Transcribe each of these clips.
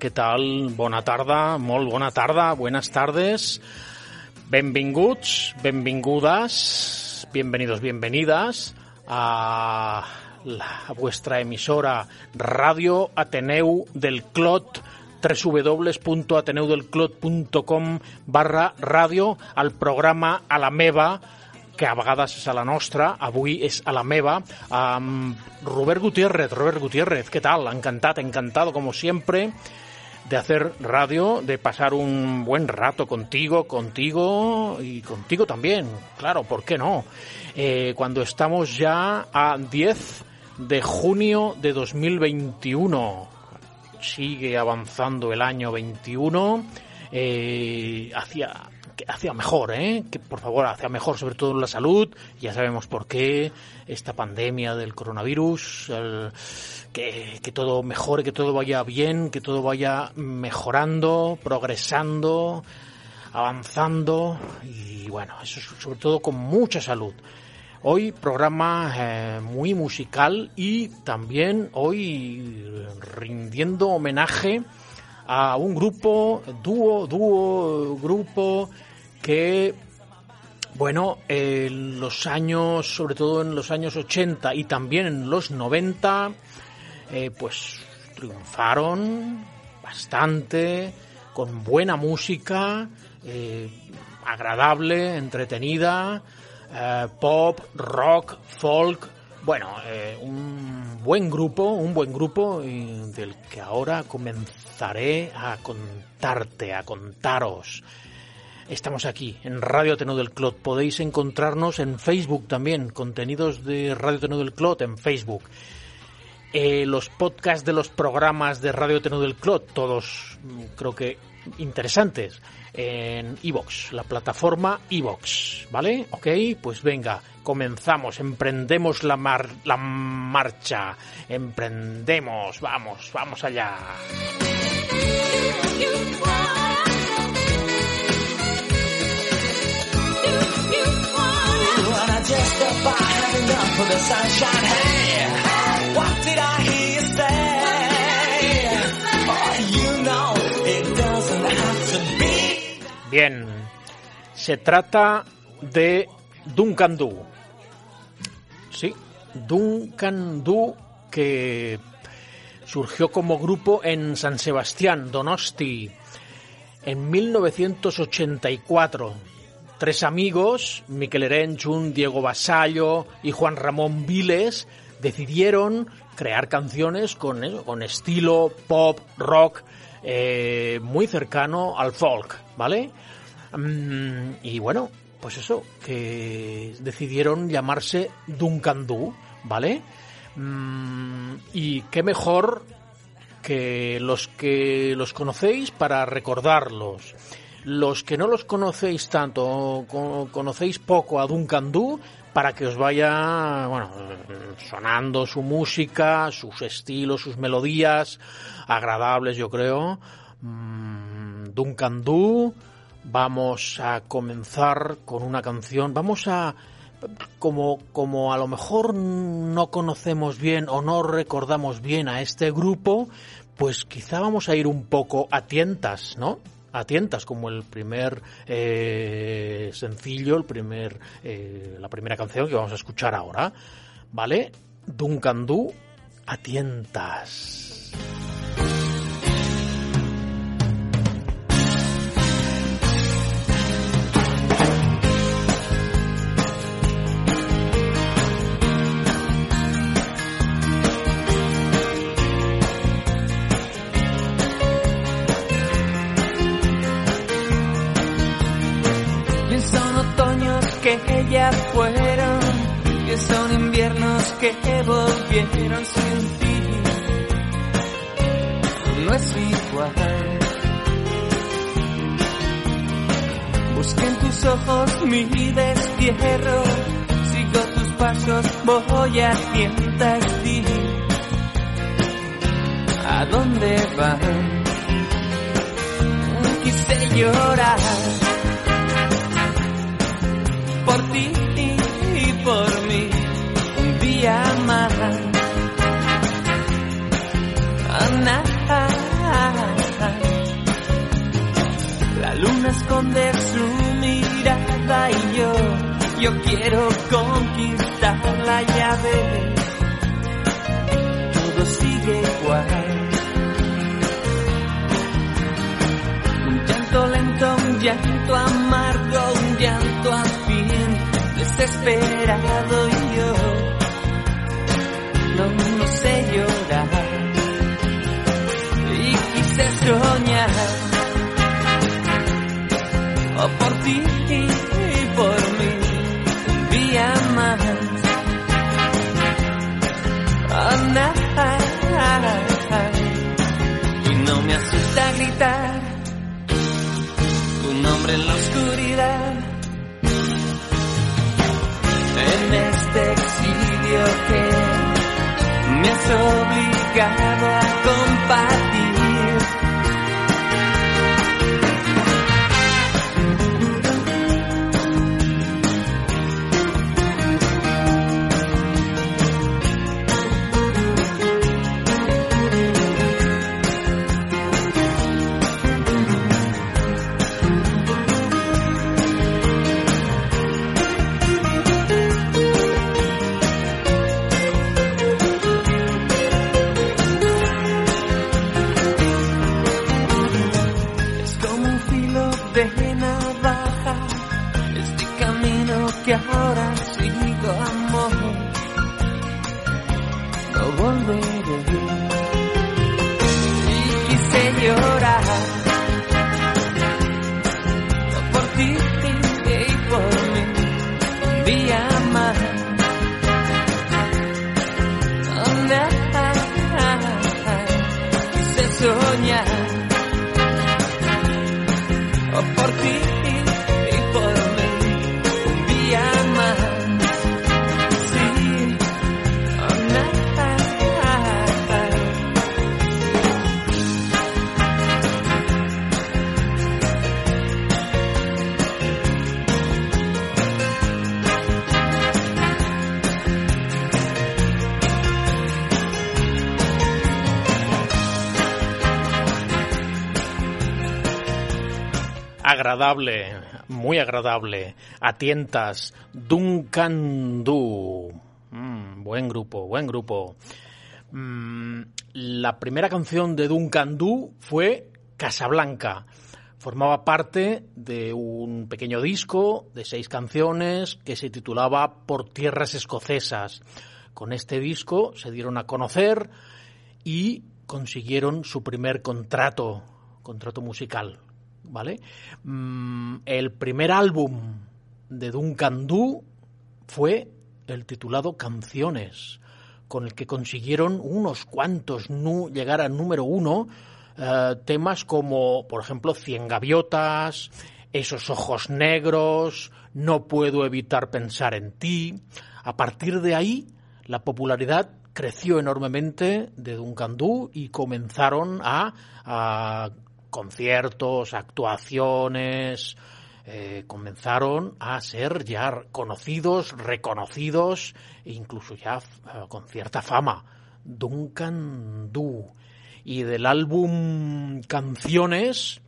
Què tal? Bona tarda, molt bona tarda, buenas tardes. Benvinguts, benvingudes, bienvenidos, bienvenidas a, vuestra emisora Radio Ateneu del Clot www.ateneudelclot.com barra ràdio al programa A la meva que a vegades és a la nostra, avui és a la meva, amb Robert Gutiérrez. Robert Gutiérrez, ¿qué tal? Encantado, encantado como siempre de hacer radio, de pasar un buen rato contigo, contigo y contigo también. Claro, ¿por qué no? Eh, cuando estamos ya a 10 de junio de 2021 sigue avanzando el año 21 eh, hacia hacia mejor, ¿eh? Que por favor, hacia mejor, sobre todo en la salud. Ya sabemos por qué esta pandemia del coronavirus, que, que todo mejore, que todo vaya bien, que todo vaya mejorando, progresando, avanzando y bueno, eso es sobre todo con mucha salud. Hoy programa eh, muy musical y también hoy rindiendo homenaje a un grupo, dúo, dúo, grupo que, bueno, en los años, sobre todo en los años 80 y también en los 90, eh, pues triunfaron bastante, con buena música, eh, agradable, entretenida, eh, pop, rock, folk, bueno, eh, un buen grupo, un buen grupo y del que ahora comenzaré a contarte, a contaros. Estamos aquí en Radio Tenor del Clot. Podéis encontrarnos en Facebook también, contenidos de Radio Tenor del Clot en Facebook. Eh, los podcasts de los programas de Radio Tenor del Clot, todos mm, creo que interesantes, en Evox, la plataforma Evox, ¿vale? Ok, pues venga, comenzamos, emprendemos la, mar- la marcha, emprendemos, vamos, vamos allá. Bien, se trata de Duncan Du. Sí, Duncan Du que surgió como grupo en San Sebastián, Donosti, en 1984. Tres amigos, Miquel Erenchun, Diego Basallo y Juan Ramón Viles, decidieron crear canciones con, con estilo pop, rock, eh, muy cercano al folk, ¿vale? Mm, y bueno, pues eso, que decidieron llamarse Duncan Du, ¿vale? Mm, y qué mejor que los que los conocéis para recordarlos. los que no los conocéis tanto, co- conocéis poco a Duncan Du, para que os vaya, bueno, sonando su música, sus estilos, sus melodías, agradables yo creo. Mm, Duncan Du, vamos a comenzar con una canción, vamos a como, como a lo mejor no conocemos bien o no recordamos bien a este grupo, pues quizá vamos a ir un poco a tientas, ¿no? A tientas, como el primer eh, sencillo, el primer, eh, la primera canción que vamos a escuchar ahora, ¿vale? Duncan Du, a tientas. Que volvieron sin ti. No es igual. Busqué en tus ojos mi destierro, sigo tus pasos, voy a tientas ti. ¿A dónde van? Quise llorar por ti la luna esconde su mirada y yo, yo quiero conquistar la llave. Todo sigue igual. Un llanto lento, un llanto amargo, un llanto al fin, desesperado y yo no, no sé llorar y quise soñar oh, por ti y por mí un día más. Y no me asusta gritar tu nombre en la oscuridad. En este exilio que me has obligado a compartir. Agradable, muy agradable. A tientas, Duncan Du. Mm, buen grupo, buen grupo. Mm, la primera canción de Duncan Du fue Casablanca. Formaba parte de un pequeño disco de seis canciones que se titulaba Por tierras escocesas. Con este disco se dieron a conocer y consiguieron su primer contrato, contrato musical, ¿vale? Mm, el primer álbum de Duncan Du fue el titulado Canciones, con el que consiguieron unos cuantos llegar al número uno eh, temas como, por ejemplo, Cien Gaviotas, Esos Ojos Negros, No puedo evitar pensar en ti. A partir de ahí, la popularidad creció enormemente de Duncan Du y comenzaron a, a conciertos, actuaciones, eh, comenzaron a ser ya conocidos, reconocidos e incluso ya eh, con cierta fama. Duncan Du. Y del álbum Canciones,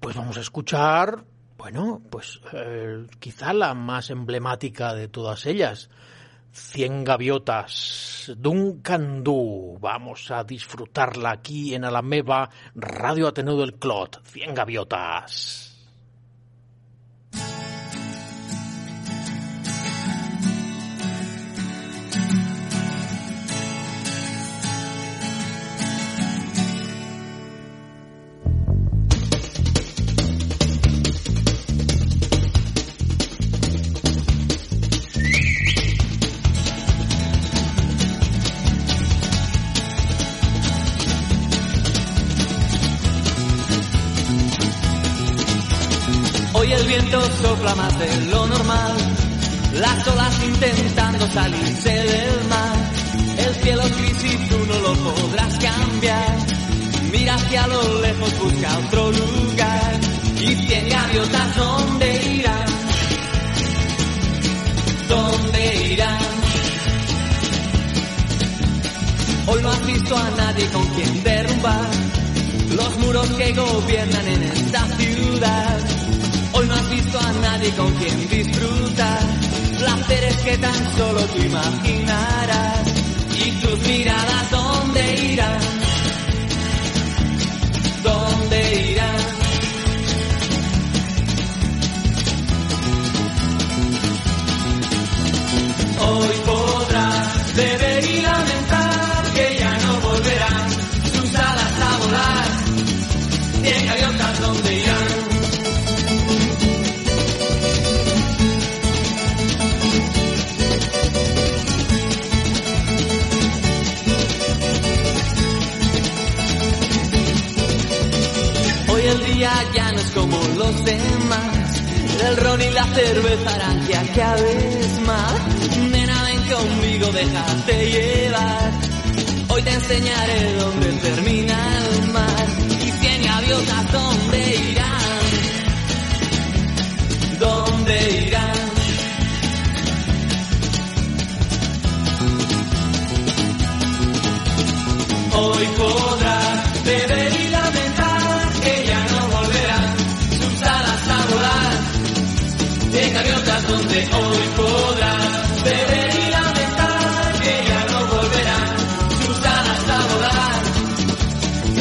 pues vamos a escuchar, bueno, pues eh, quizá la más emblemática de todas ellas. Cien gaviotas, Duncan Du. Vamos a disfrutarla aquí en Alameva, Radio Ateneo del Clot. Cien gaviotas. Que tan solo tú imaginarás. Enseñaré dónde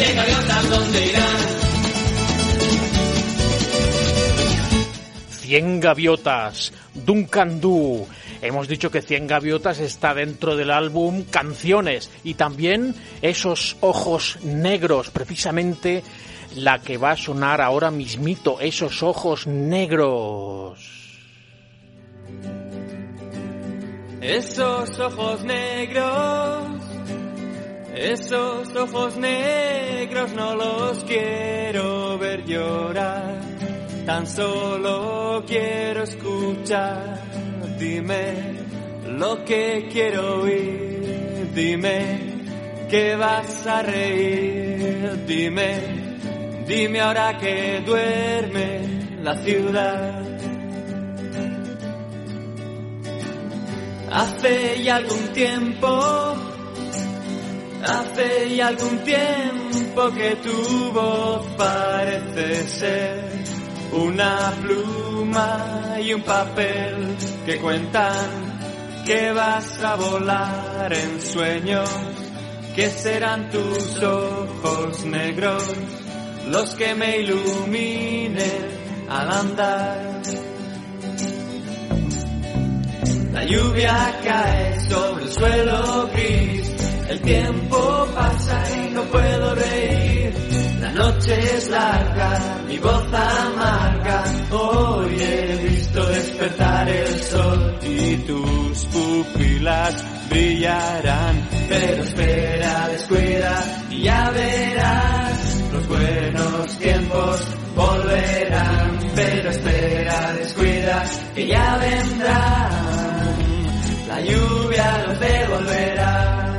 De gaviotas. Cien gaviotas, Duncan Du. Hemos dicho que Cien gaviotas está dentro del álbum Canciones y también esos ojos negros, precisamente la que va a sonar ahora mismito, esos ojos negros. Esos ojos negros, esos ojos negros no los quiero ver llorar, tan solo quiero escuchar, dime lo que quiero oír, dime que vas a reír, dime, dime ahora que duerme la ciudad. Hace ya algún tiempo, hace ya algún tiempo que tu voz parece ser una pluma y un papel que cuentan que vas a volar en sueños, que serán tus ojos negros los que me iluminen al andar. La lluvia cae sobre el suelo gris, el tiempo pasa y no puedo reír. La noche es larga, mi voz amarga, hoy he visto despertar el sol y tus pupilas brillarán. Pero espera, descuida y ya verás. Los buenos tiempos volverán, pero espera, descuida, que ya vendrán. La lluvia los devolverá.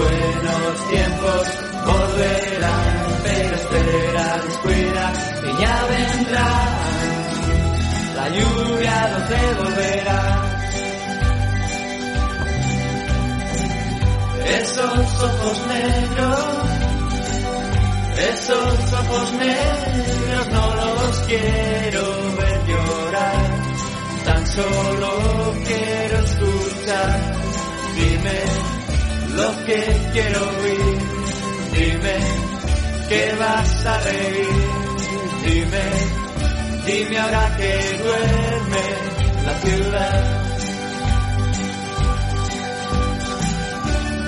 Buenos tiempos volverán. Pero espera, descuida y ya vendrán la lluvia los devolverá. Esos ojos negros, esos ojos negros no los quiero ver llorar, tan solo quiero escuchar. Dime lo que quiero oír, dime que vas a reír, dime Dime ahora que duerme la ciudad.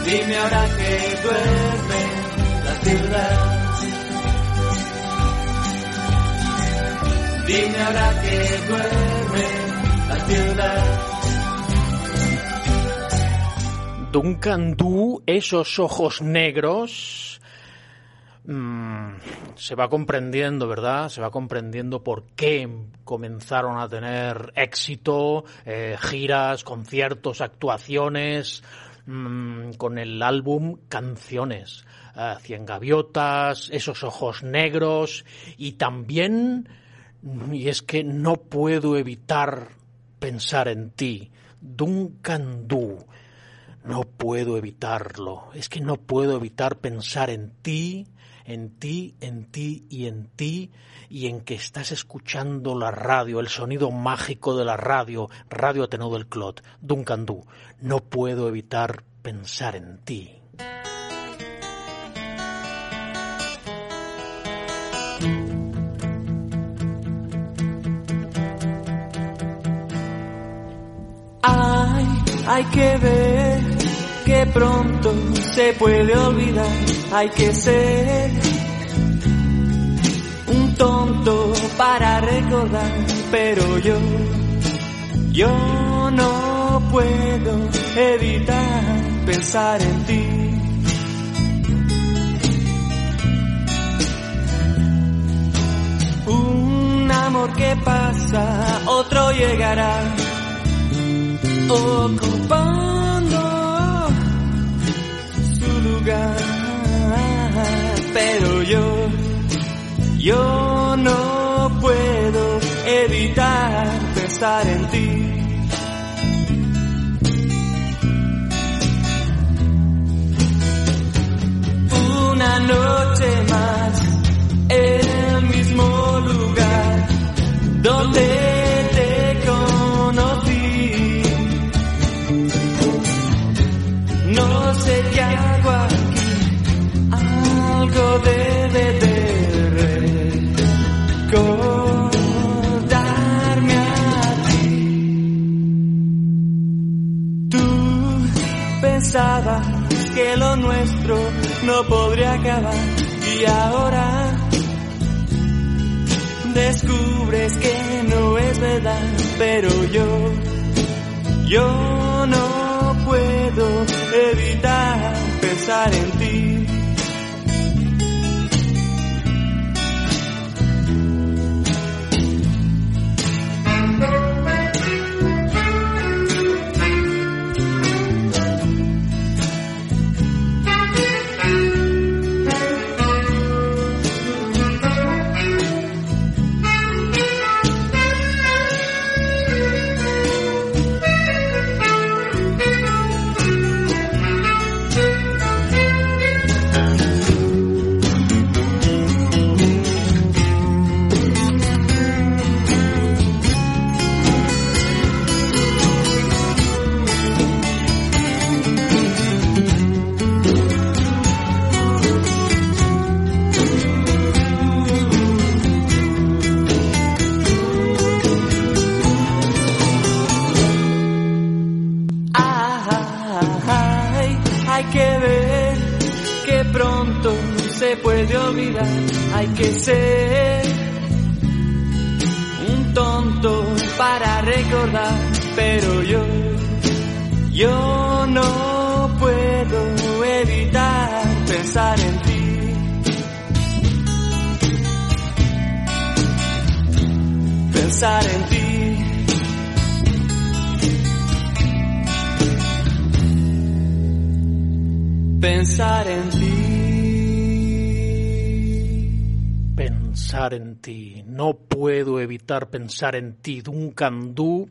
Dime ahora que duerme la ciudad. Dime ahora que duerme la ciudad. Duncan Du, esos ojos negros, mm, se va comprendiendo, ¿verdad? Se va comprendiendo por qué comenzaron a tener éxito, eh, giras, conciertos, actuaciones, mm, con el álbum Canciones. eh, Cien gaviotas, esos ojos negros y también, y es que no puedo evitar pensar en ti, Duncan Du. No puedo evitarlo. Es que no puedo evitar pensar en ti, en ti, en ti y en ti, y en que estás escuchando la radio, el sonido mágico de la radio, Radio Ateneo del Clot, Duncan Du. No puedo evitar pensar en ti. Hay, hay que ver que pronto se puede olvidar. Hay que ser un tonto para recordar, pero yo, yo no puedo evitar pensar en ti. Un amor que pasa, otro llegará Pero yo, yo no puedo evitar pensar en ti. Una noche más, el mismo lugar donde te conocí. No sé qué aquí, algo debe de recordarme a ti. Tú pensabas que lo nuestro no podría acabar y ahora descubres que no es verdad, pero yo, yo no puedo evitar pensar en ti. Pensar en ti. Duncan Du.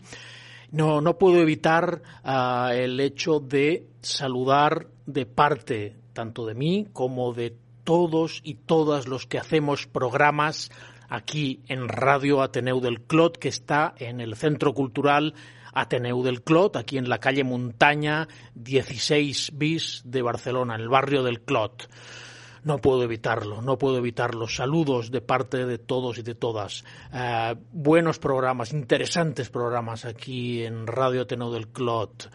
No, no puedo evitar uh, el hecho de saludar de parte tanto de mí como de todos y todas los que hacemos programas aquí en Radio Ateneu del Clot, que está en el Centro Cultural Ateneu del Clot, aquí en la calle Montaña 16 bis de Barcelona, en el barrio del Clot. No puedo evitarlo, no puedo evitarlo. Saludos de parte de todos y de todas. Uh, buenos programas, interesantes programas aquí en Radio Ateneu del Clot.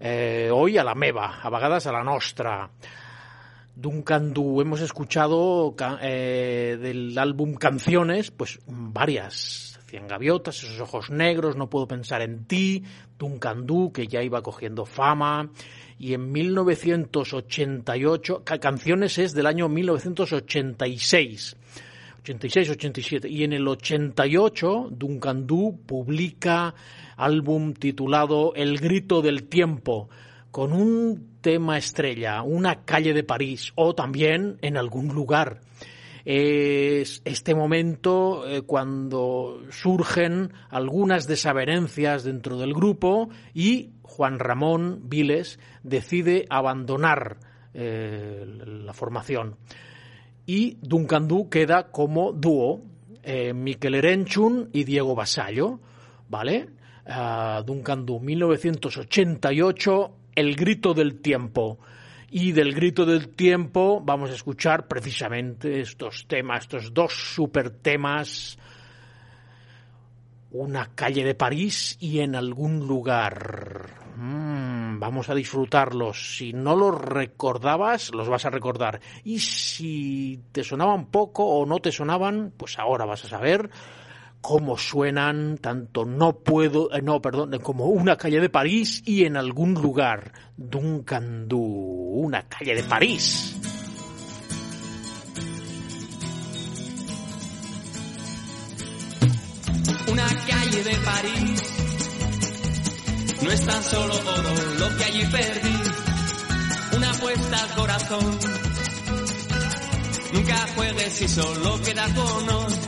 Eh, hoy a la meva, a a la nostra. Duncan Du, hemos escuchado eh, del álbum Canciones, pues varias. Cien gaviotas, esos ojos negros, no puedo pensar en ti, Duncan Du, que ya iba cogiendo fama, y en 1988, Canciones es del año 1986. 86-87. Y en el 88, Duncan Du publica álbum titulado El grito del tiempo, con un tema estrella, una calle de París, o también en algún lugar. Es este momento eh, cuando surgen algunas desavenencias dentro del grupo y Juan Ramón Viles decide abandonar eh, la formación y Duncan Du queda como dúo, eh, Miquel Erenchun y Diego Basallo, ¿vale? Uh, Duncan Du, 1988, El grito del tiempo. Y del grito del tiempo vamos a escuchar precisamente estos temas, estos dos super temas. Una calle de París y en algún lugar. Mm, vamos a disfrutarlos. Si no los recordabas, los vas a recordar. Y si te sonaban poco o no te sonaban, pues ahora vas a saber cómo suenan tanto no puedo, eh, no, perdón, como una calle de París y en algún lugar. Duncan Du, una calle de París. Una calle de París no es tan solo oro lo que allí perdí. Una apuesta al corazón. Nunca juegues si solo queda honor.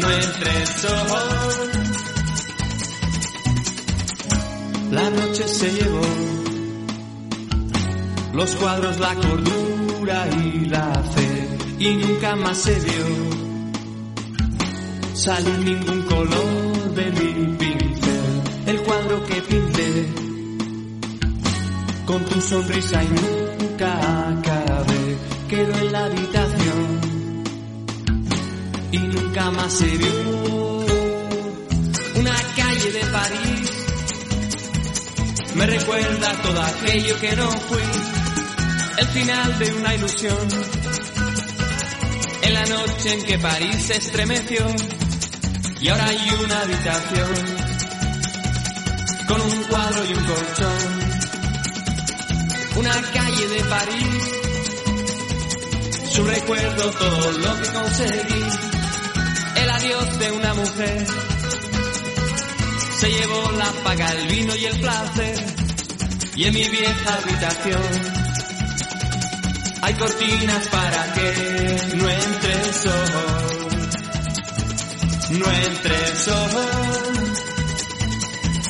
No entre. La noche se llevó los cuadros, la cordura y la fe. Y nunca más se vio salir ningún color de mi pincel. El cuadro que pinté con tu sonrisa y nunca acabé. Quedó en la habitación y nunca más se vio. Una calle de París me recuerda todo aquello que no fui. El final de una ilusión. En la noche en que París se estremeció y ahora hay una habitación con un cuadro y un colchón. Una calle de París, su recuerdo, todo lo que conseguí. El adiós de una mujer se llevó la paga, el vino y el placer. Y en mi vieja habitación hay cortinas para que no entre el sol no entre el sol,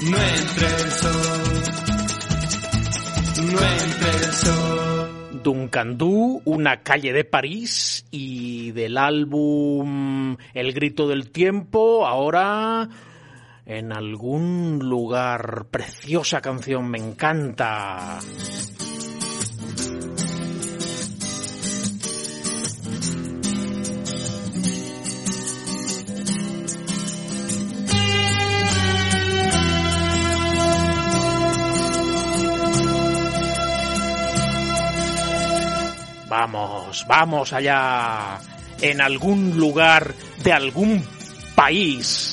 no entre el sol, no entre el sol. Duncan Du, Una calle de París y del álbum El grito del tiempo, ahora en algún lugar. Preciosa canción, me encanta. Vamos, vamos allá, en algún lugar de algún país.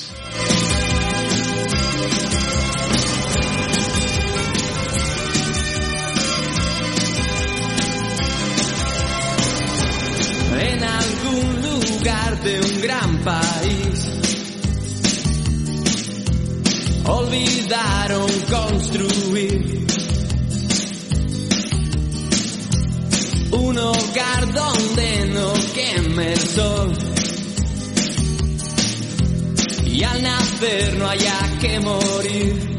en algún lugar de un gran país. Olvidaron construir un hogar donde no queme el sol. Y al nacer no haya que morir.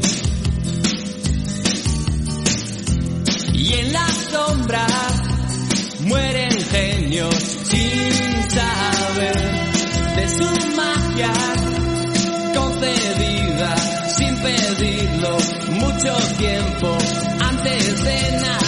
Y en la sombra mueren genios sin saber de su magia concedida sin pedirlo mucho tiempo antes de nacer.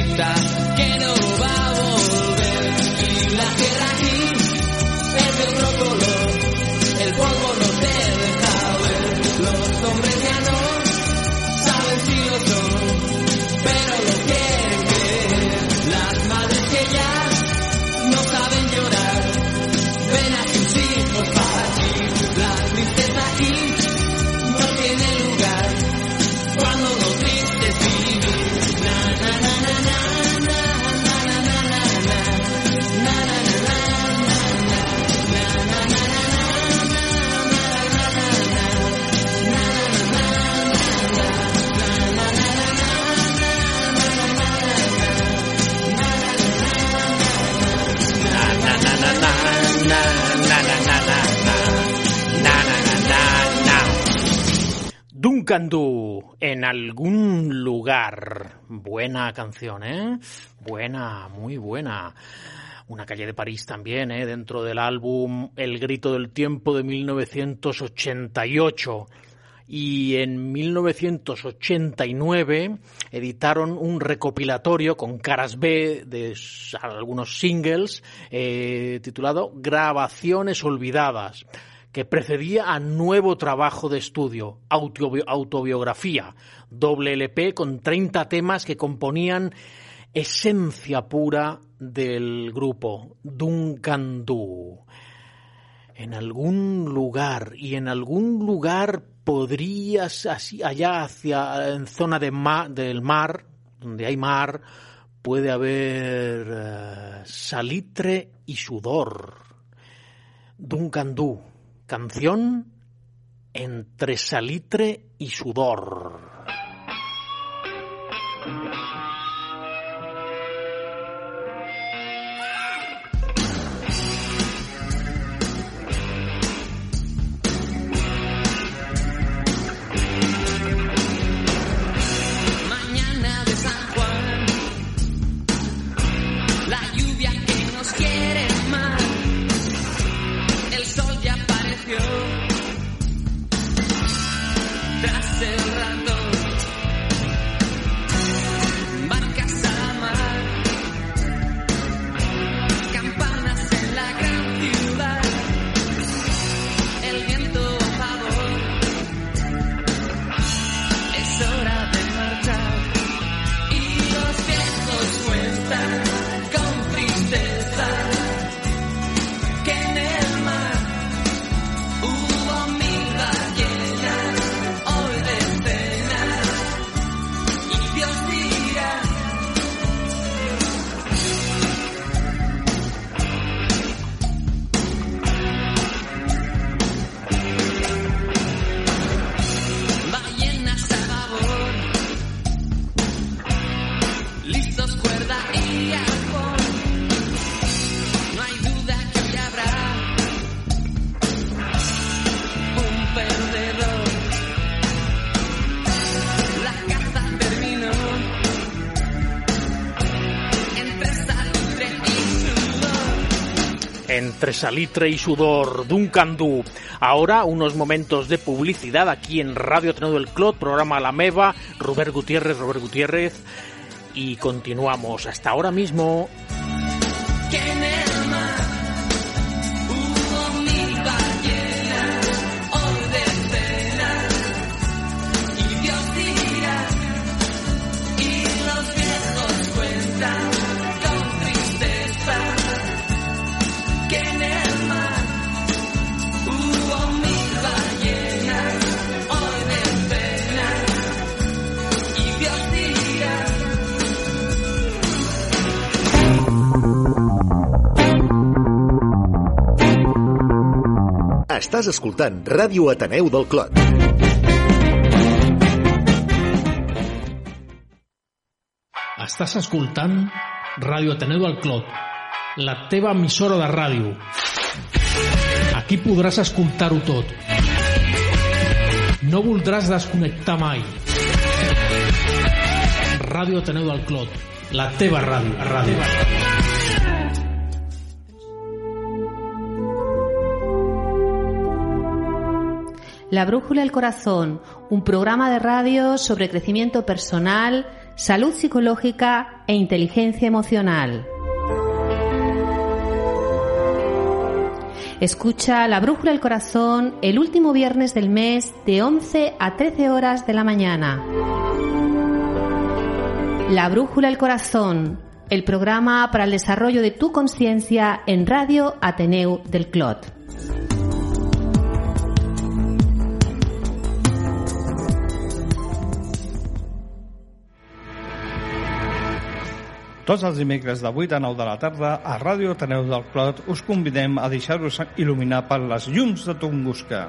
Grita que no va Duncan Du, en algún lugar. Buena canción, ¿eh? Buena, muy buena. Una calle de París también, ¿eh? Dentro del álbum El grito del tiempo de 1988 y en 1989 editaron un recopilatorio con caras B de algunos singles eh, titulado Grabaciones Olvidadas que precedía a nuevo trabajo de estudio, autobi- autobiografía, doble LP con 30 temas que componían esencia pura del grupo Duncan Du en algún lugar y en algún lugar podrías así allá hacia en zona del mar donde hay mar puede haber eh, salitre y sudor. Duncan Du canción entre salitre y sudor Salitre y sudor, Duncan Du. Ahora unos momentos de publicidad aquí en Radio Ateneo del Clot, programa La Meva, Robert Gutiérrez, Robert Gutiérrez. Y continuamos hasta ahora mismo. Escoltant Ràdio Ateneu del Clot. Estàs escoltant Ràdio Ateneu del Clot, la teva emissora de ràdio. Aquí podràs escoltar-ho tot. No voldràs desconnectar mai. Ràdio Ateneu del Clot, la teva ràdio. ràdio. La Brújula del Corazón, un programa de radio sobre crecimiento personal, salud psicológica e inteligencia emocional. Escucha La Brújula del Corazón el último viernes del mes de 11 a 13 horas de la mañana. La Brújula del Corazón, el programa para el desarrollo de tu conciencia en Radio Ateneu del Clot. Tots els dimecres de 8 a 9 de la tarda a Ràdio Ateneu del Clot us convidem a deixar-vos il·luminar per les llums de Tunguska.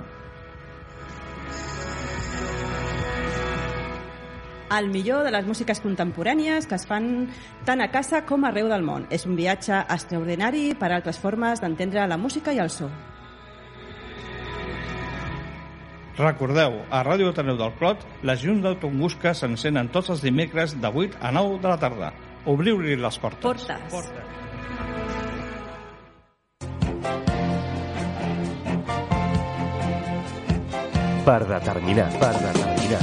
el millor de les músiques contemporànies que es fan tant a casa com arreu del món. És un viatge extraordinari per a altres formes d'entendre la música i el so. Recordeu, a Ràdio Ateneu del Clot, les llums de Tunguska s'encenen tots els dimecres de 8 a 9 de la tarda. Obriu-li les portes. Portes. portes. Per determinar, per determinar.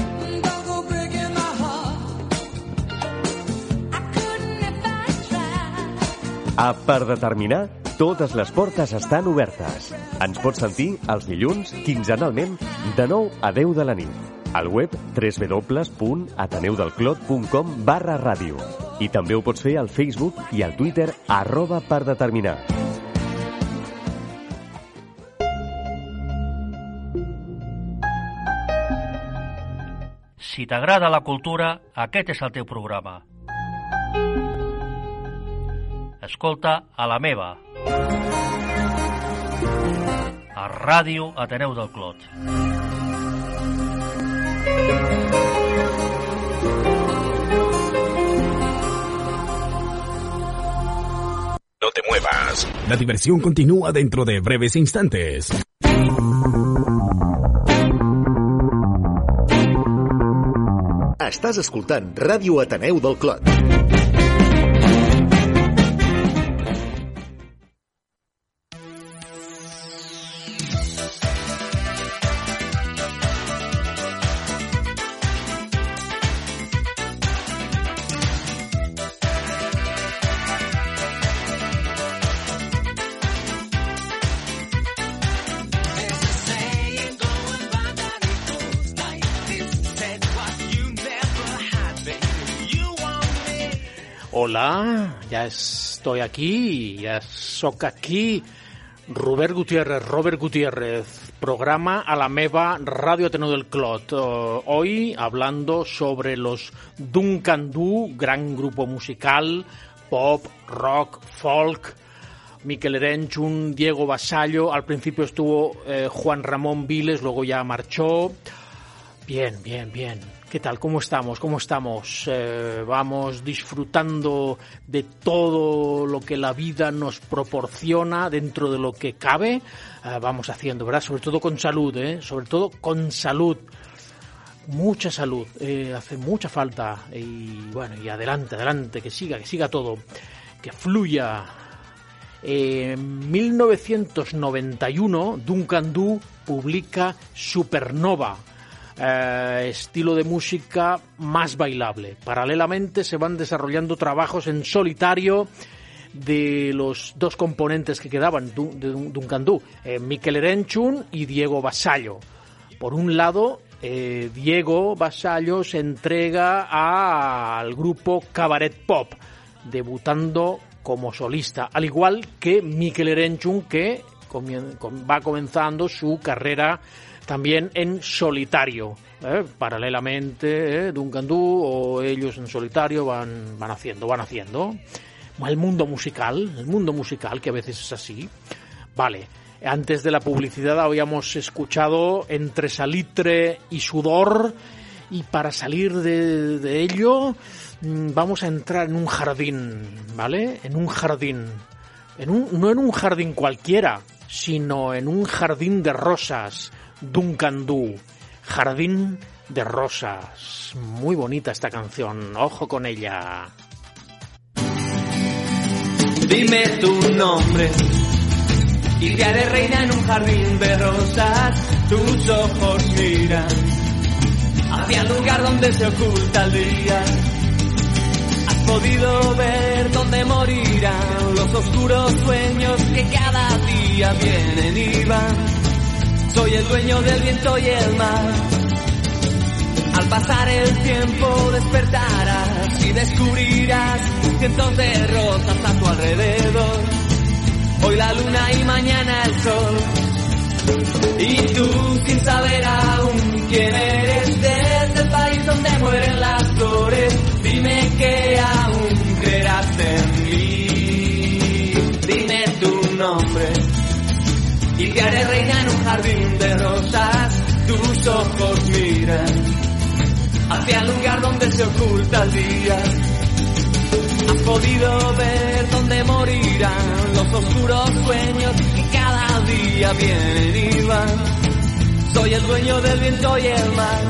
A Per determinar, totes les portes estan obertes. Ens pots sentir els dilluns, quinzenalment, de 9 a 10 de la nit. Al web www.ateneudelclot.com barra ràdio. I també ho pots fer al Facebook i al Twitter arroba per determinar. Si t'agrada la cultura, aquest és el teu programa. Escolta a la meva. A Ràdio Ateneu del Clot. No te muevas. La diversión continúa dentro de breves instantes. Estàs escoltant Ràdio Ateneu del Clot. Estoy aquí, ya soc aquí. Robert Gutiérrez, Robert Gutiérrez, programa a Radio Ateneo del Clot. Uh, hoy hablando sobre los Duncan Du, gran grupo musical, pop, rock, folk. Miquel Erenchun, Diego Vasallo, al principio estuvo eh, Juan Ramón Viles, luego ya marchó. Bien, bien, bien. ¿Qué tal? ¿Cómo estamos? ¿Cómo estamos? Eh, vamos disfrutando de todo lo que la vida nos proporciona dentro de lo que cabe. Eh, vamos haciendo, ¿verdad? Sobre todo con salud, ¿eh? Sobre todo con salud. Mucha salud. Eh, hace mucha falta. Y bueno, y adelante, adelante, que siga, que siga todo. Que fluya. En 1991, Duncan Du publica Supernova eh, estilo de música más bailable. Paralelamente se van desarrollando trabajos en solitario de los dos componentes que quedaban de Dun- Duncan Du, eh, Miquel Erenchun y Diego Vasallo. Por un lado, eh, Diego Vasallo se entrega al grupo Cabaret Pop, debutando como solista, al igual que Miquel Erenchun, que va comenzando su carrera también en solitario. ¿eh? Paralelamente, ¿eh? Duncan Du o ellos en solitario van, van haciendo, van haciendo. El mundo musical, el mundo musical, que a veces es así. Vale, antes de la publicidad habíamos escuchado Entre salitre y sudor y para salir de, de ello mm, vamos a entrar en un jardín, ¿vale? En un jardín. En un, no en un jardín cualquiera, sino en un jardín de rosas, Duncan Du. Jardín de rosas. Muy bonita esta canción, ojo con ella. Dime tu nombre y te haré reina en un jardín de rosas. Tus ojos miran hacia el lugar donde se oculta el día. Has podido ver dónde morirán los oscuros sueños que cada día vienen y van. Soy el dueño del viento y el mar. Al pasar el tiempo despertarás y descubrirás cientos de rosas a tu alrededor. Hoy la luna y mañana el sol. Y tú sin saber aún quién eres desde el país donde mueren las flores. Dime que aún y te haré reina en un jardín de rosas. Tus ojos miran hacia el lugar donde se oculta el día. Has podido ver dónde morirán los oscuros sueños que cada día vienen y van. Soy el dueño del viento y el mar.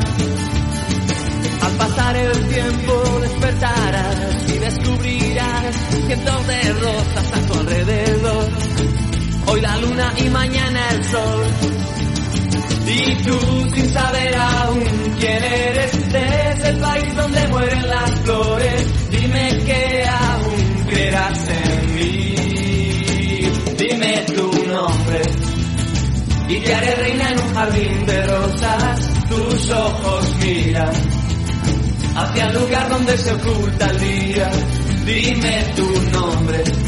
Al pasar el tiempo despertarás y descubrirás cientos de rosas y mañana el sol. Y tú sin saber aún quién eres desde el país donde mueren las flores, dime que aún creerás en mí. Dime tu nombre y te haré reina en un jardín de rosas. Tus ojos miran hacia el lugar donde se oculta el día. Dime tu nombre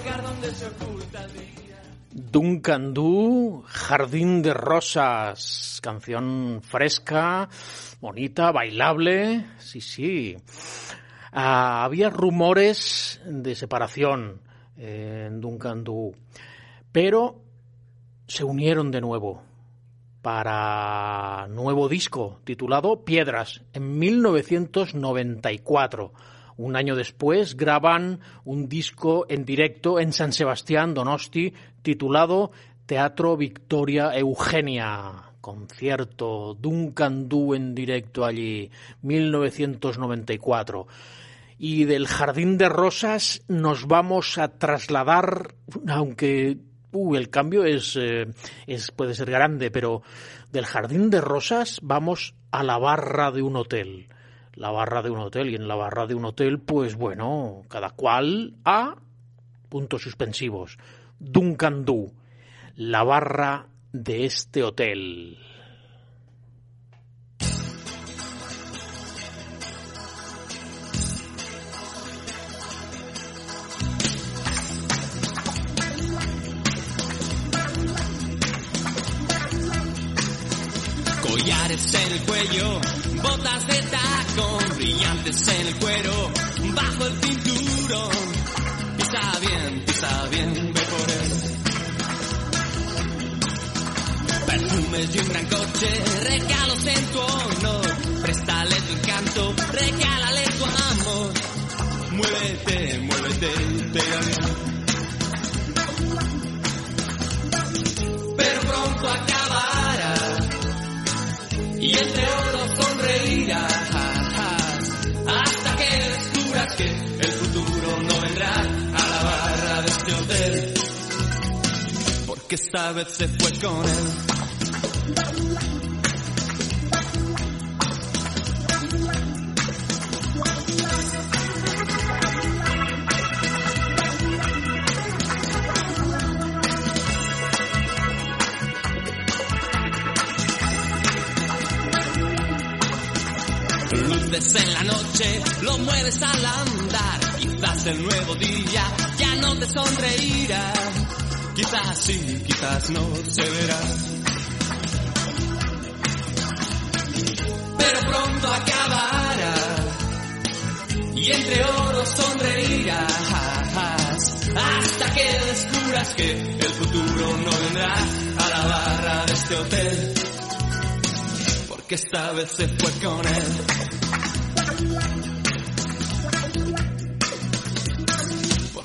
Duncan Du, Jardín de Rosas, canción fresca, bonita, bailable, sí, sí. Ah, había rumores de separación eh, en Duncan Du, pero se unieron de nuevo para nuevo disco titulado Piedras en 1994. Un año después graban un disco en directo en San Sebastián, Donosti, titulado Teatro Victoria Eugenia. Concierto Duncan Du en directo allí, 1994. Y del Jardín de Rosas nos vamos a trasladar, aunque uh, el cambio es, eh, es, puede ser grande, pero del Jardín de Rosas vamos a la barra de un hotel. La barra de un hotel, y en la barra de un hotel, pues bueno, cada cual a puntos suspensivos. Duncan Du, la barra de este hotel. Collares en el cuello, botas de tacón, brillantes en el cuero, bajo el cinturón. Pisa bien, pisa bien, ve por él. Perfumes de un gran coche, regalos en tu honor. Préstale tu encanto, regálale tu amor. Muévete, muévete, pega bien. Pero pronto acabará y entre sonreirás hasta que descubras que el futuro no vendrá a la barra de este hotel porque esta vez se fue con él. En la noche, lo mueves al andar. Quizás el nuevo día ya no te sonreirá. Quizás sí, quizás no se verá. Pero pronto acabará. Y entre oro sonreirás. Hasta que descubras que el futuro no vendrá a la barra de este hotel. Porque esta vez se fue con él.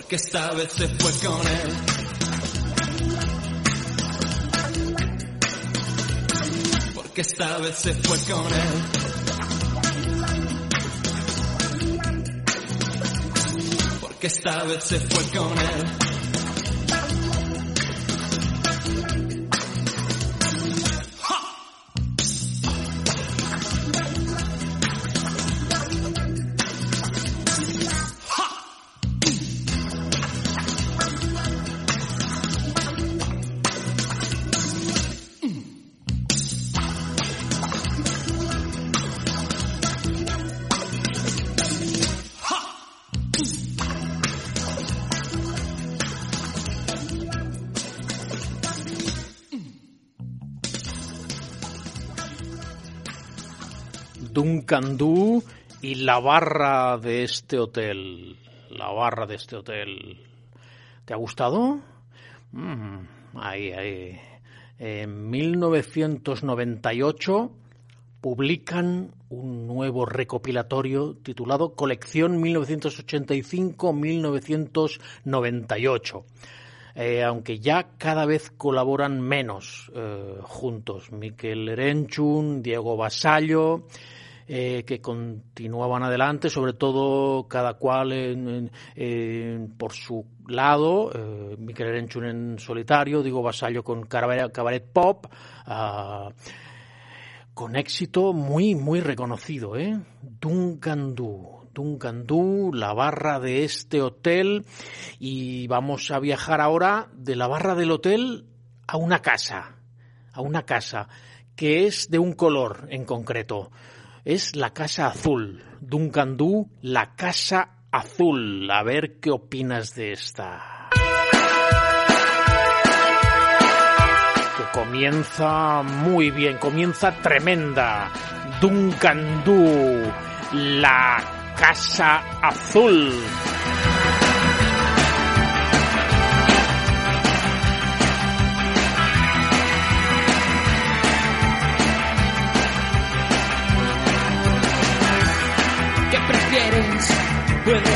Porque esta vez se fue con él. Porque esta vez se fue con él. Porque esta vez se fue con él. Duncan Du y la barra de este hotel. La barra de este hotel. ¿Te ha gustado? Mm, ahí, ahí. En 1998 publican un nuevo recopilatorio titulado Colección 1985-1998. Eh, aunque ya cada vez colaboran menos eh, juntos. Miquel Erenchun, Diego Basallo, eh, que continuaban adelante, sobre todo cada cual en, por su lado, eh, Miquel Erenchun en solitario, Diego Basallo con cabaret, pop, uh, con éxito muy, muy reconocido, ¿eh? Duncan Du. Duncan Du, la barra de este hotel y vamos a viajar ahora de la barra del hotel a una casa, a una casa que es de un color en concreto. Es la Casa Azul. Duncan Du, la Casa Azul. A ver qué opinas de esta. Que comienza muy bien, comienza tremenda. Duncan Du, la Casa Azul. When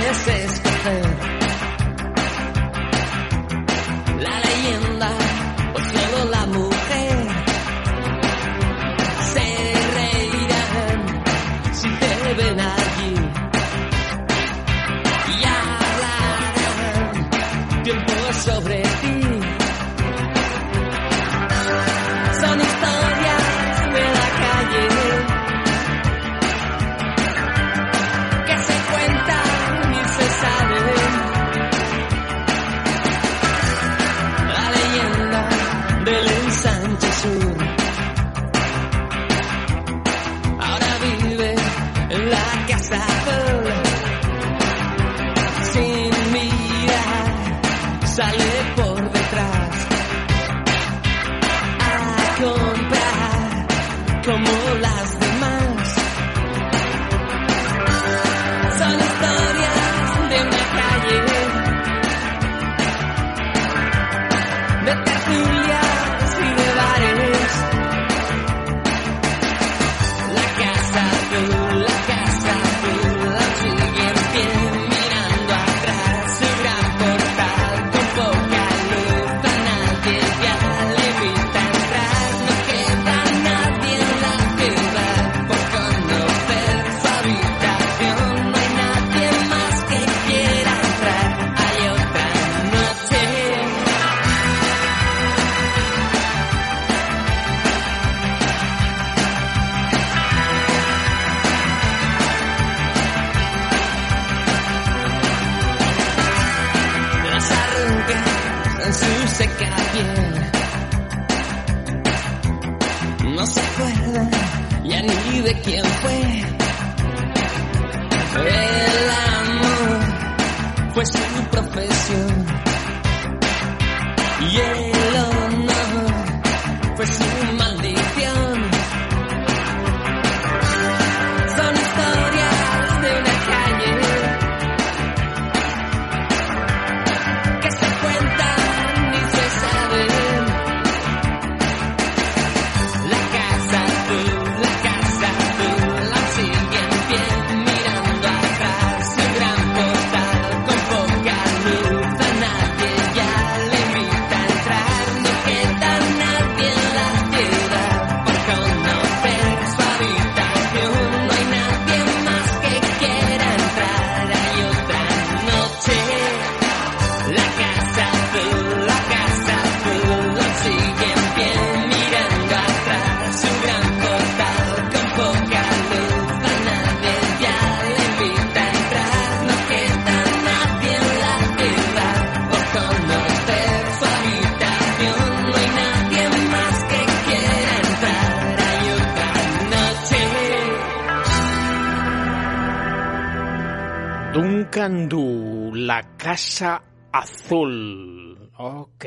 Casa Azul. Ok,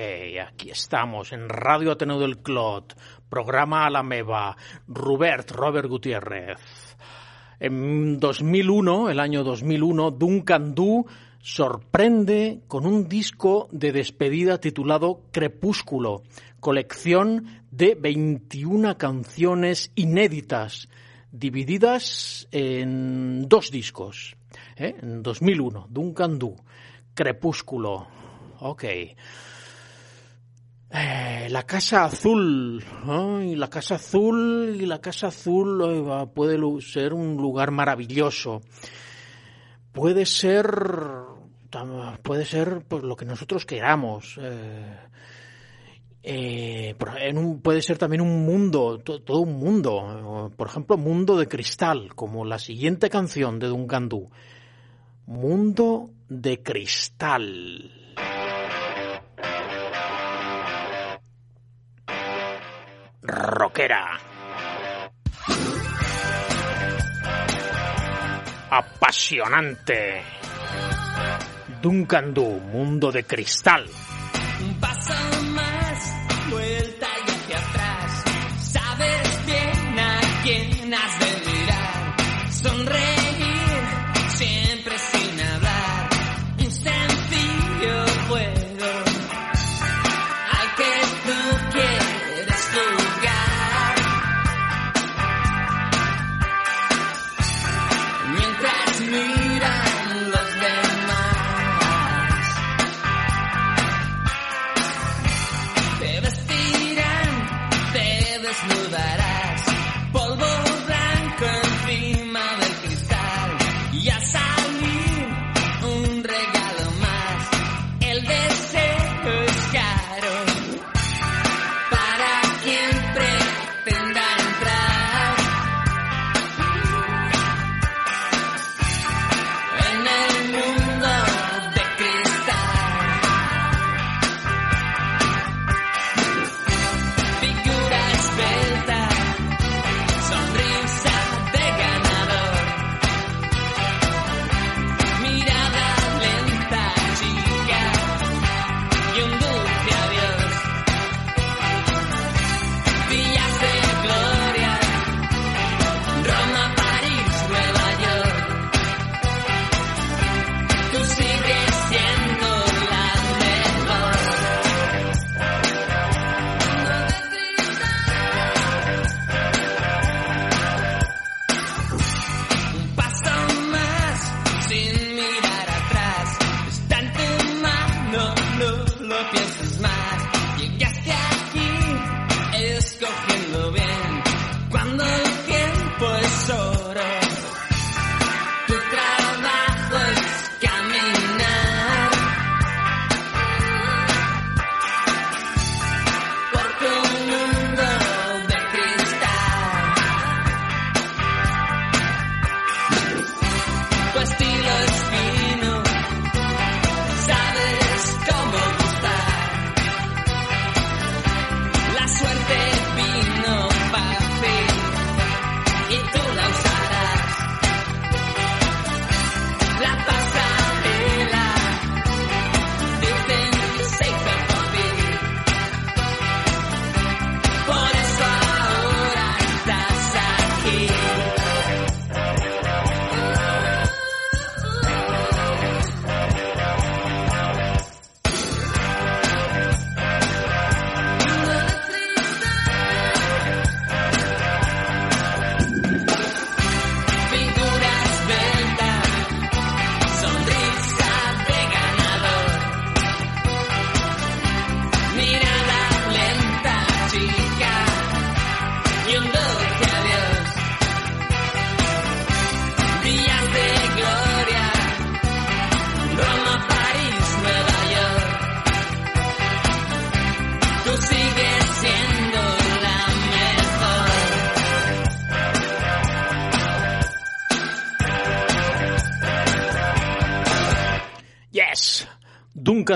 aquí estamos en Radio Ateneo del Clot, programa Alameva, Robert, Robert Gutiérrez. En 2001, el año 2001, Duncan Du sorprende con un disco de despedida titulado Crepúsculo, colección de 21 canciones inéditas, divididas en dos discos. ¿eh? En 2001, Duncan Du. Crepúsculo. Ok. Eh, la Casa Azul. Y la Casa Azul. Y la Casa Azul puede ser un lugar maravilloso. Puede ser. Puede ser pues, lo que nosotros queramos. Eh, eh, puede ser también un mundo, todo un mundo. Por ejemplo, Mundo de Cristal, como la siguiente canción de Dungandú. Mundo de cristal. Rockera. Apasionante. Duncan Du, mundo de cristal.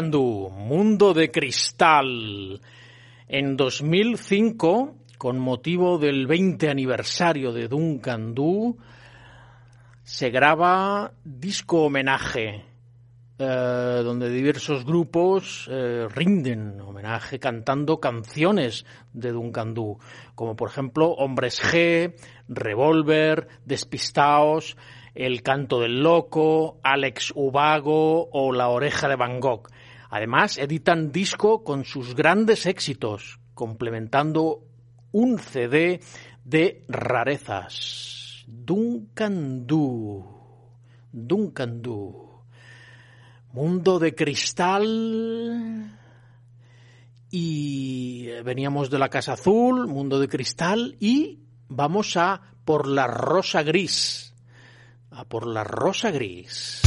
Du, Mundo de Cristal. En 2005, con motivo del 20 aniversario de Duncan Du, se graba disco homenaje, eh, donde diversos grupos eh, rinden homenaje cantando canciones de Duncan Du, como por ejemplo Hombres G, Revolver, Despistaos, El Canto del Loco, Alex Ubago o La Oreja de Van Gogh. Además, editan disco con sus grandes éxitos, complementando un CD de rarezas. Duncan Du. Duncan Du. Mundo de cristal. Y veníamos de la Casa Azul, Mundo de Cristal, y vamos a por la Rosa Gris. A por la Rosa Gris.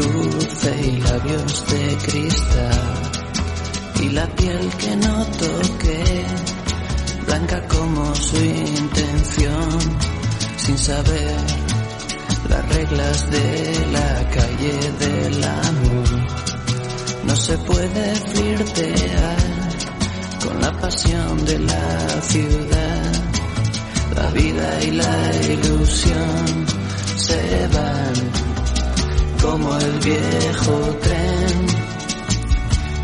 Dulce y labios de cristal. Y la piel que no toqué, blanca como su intención, sin saber las reglas de la calle del amor. No se puede flirtear con la pasión de la ciudad, la vida y la ilusión se van como el viejo tren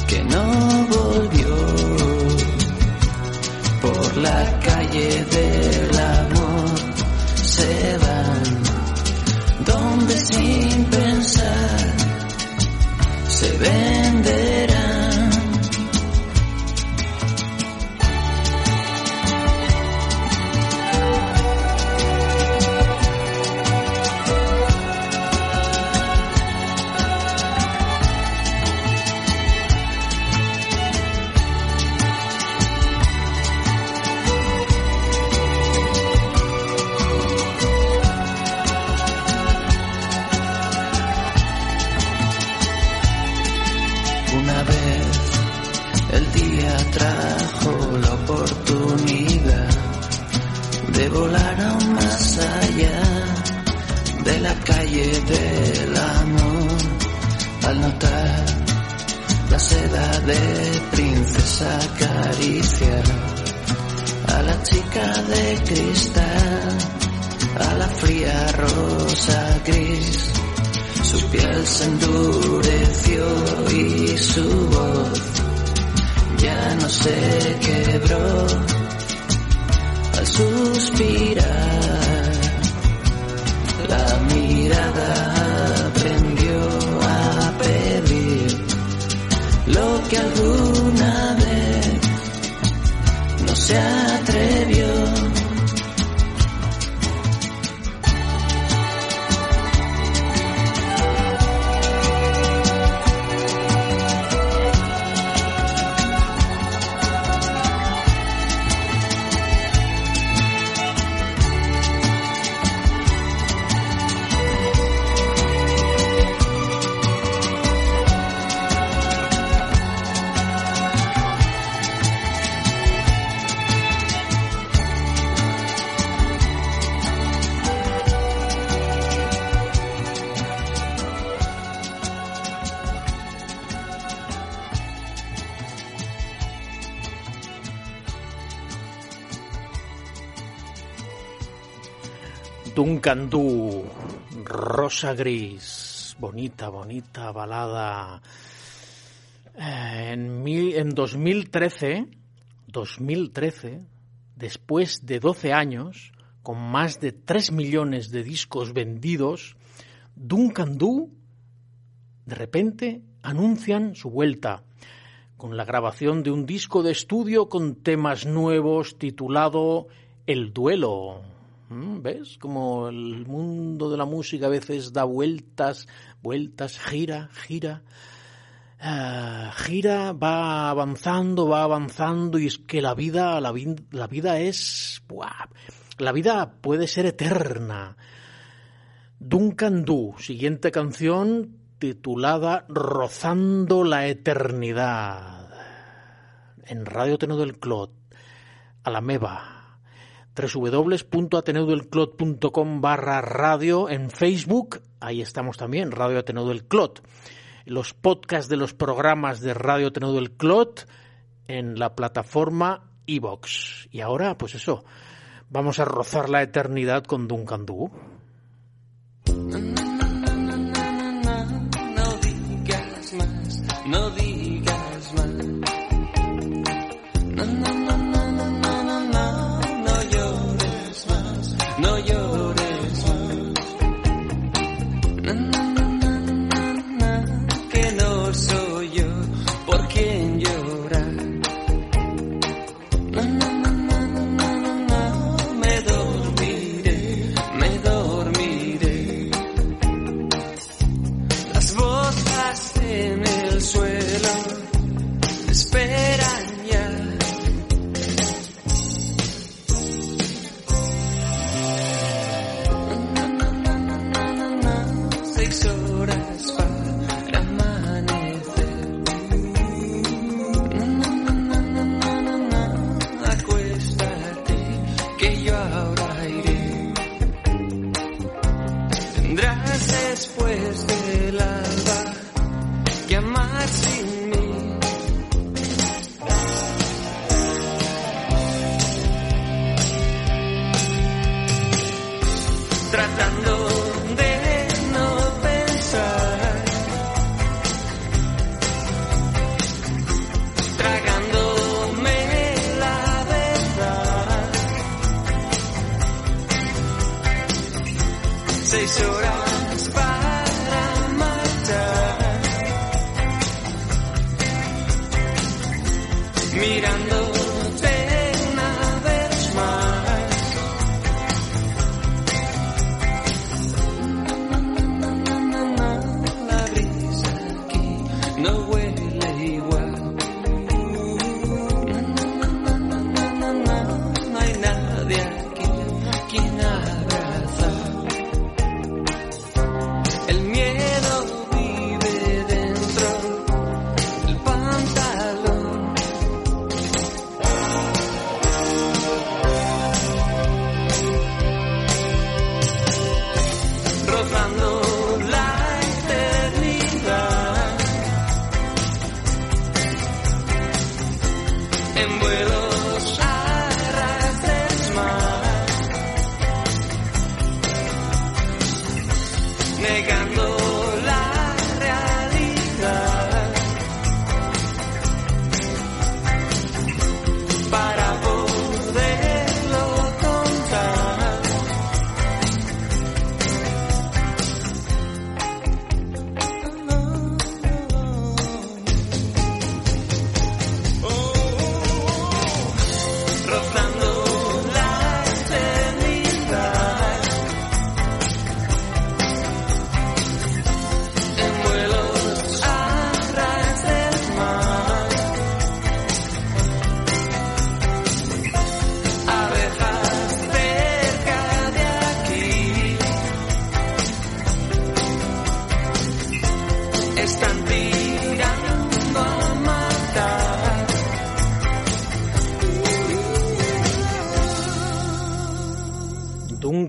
que no volvió por la calle del amor. Se van donde sin pensar se venderán acariciar a la chica de cristal a la fría rosa gris su piel se endureció y su voz ya no se quebró al suspirar. La mirada aprendió a pedir lo que alguna vez se atrevió. Duncan Du, Rosa Gris, bonita, bonita balada. Eh, En, mil- en 2013, 2013, después de 12 años, con más de 3 millones de discos vendidos, Duncan Du, de repente, anuncian su vuelta con la grabación de un disco de estudio con temas nuevos titulado El Duelo. ¿Mm? ¿Ves? Como el mundo de la música a veces da vueltas, vueltas, gira, gira. eh, gira, va avanzando, va avanzando y es que la vida, la, la vida es, la vida puede ser eterna. Duncan Du, siguiente canción titulada Rozando la eternidad. En Radio Teneu del Clot, a la Meva www.ateneudelclot.com barra radio en Facebook, ahí estamos también, Radio Ateneu del Clot. Los podcasts de los programas de Radio Ateneu del Clot en la plataforma iVox. Y ahora, pues eso, vamos a rozar la eternidad con Duncan Du. No digas más,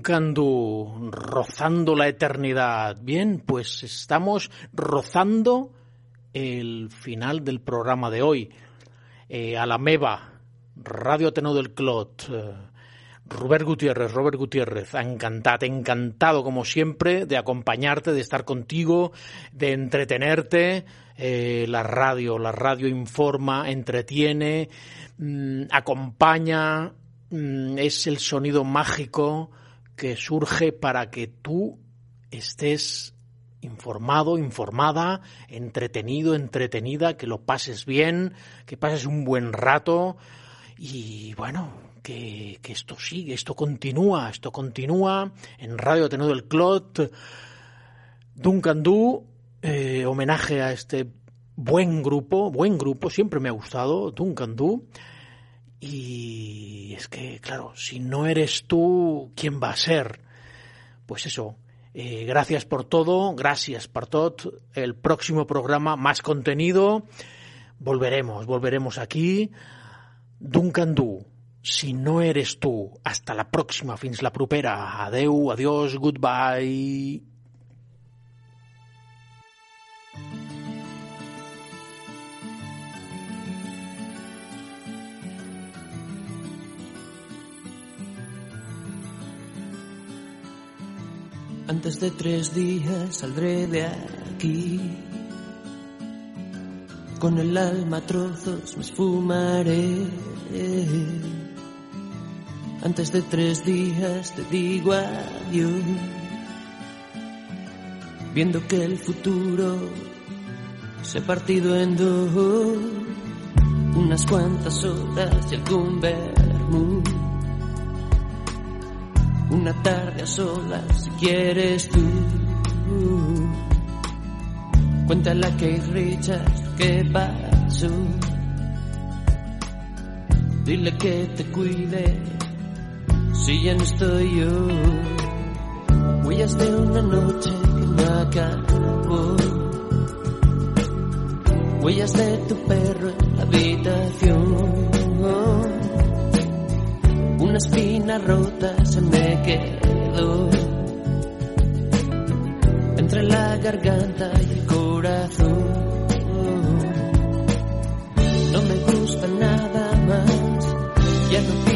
Rozando la eternidad. Bien, pues estamos rozando el final del programa de hoy. Eh, a la MEVA, Radio Ateneu del Clot, eh, Robert Gutiérrez, Robert Gutiérrez, encantado, encantado como siempre de acompañarte, de estar contigo, de entretenerte. Eh, la radio, la radio informa, entretiene, mm, acompaña, mm, es el sonido mágico que surge para que tú estés informado, informada, entretenido, entretenida, que lo pases bien, que pases un buen rato y bueno, que, que esto sigue, esto continúa, esto continúa en Radio Ateneo del Clot, Duncan Du, eh, homenaje a este buen grupo, buen grupo, siempre me ha gustado, Duncan Du. Y es que, claro, si no eres tú, ¿quién va a ser? Pues eso, eh, gracias por todo, gracias por todo. El próximo programa, más contenido. Volveremos, volveremos aquí. Duncan Du, si no eres tú, hasta la próxima, fins la propera. Adeu, adiós, goodbye. Antes de tres días saldré de aquí. Con el alma a trozos me esfumaré. Antes de tres días te digo adiós. Viendo que el futuro se ha partido en dos. Unas cuantas horas y algún vermú. Una tarde a solas si quieres tú. Cuéntale a Kate Richards qué pasó. Dile que te cuide si ya no estoy yo. Huellas de una noche que no acabó. Huellas de tu perro en la habitación. Una espina rota se me quedó entre la garganta y el corazón. No me gusta nada más, ya no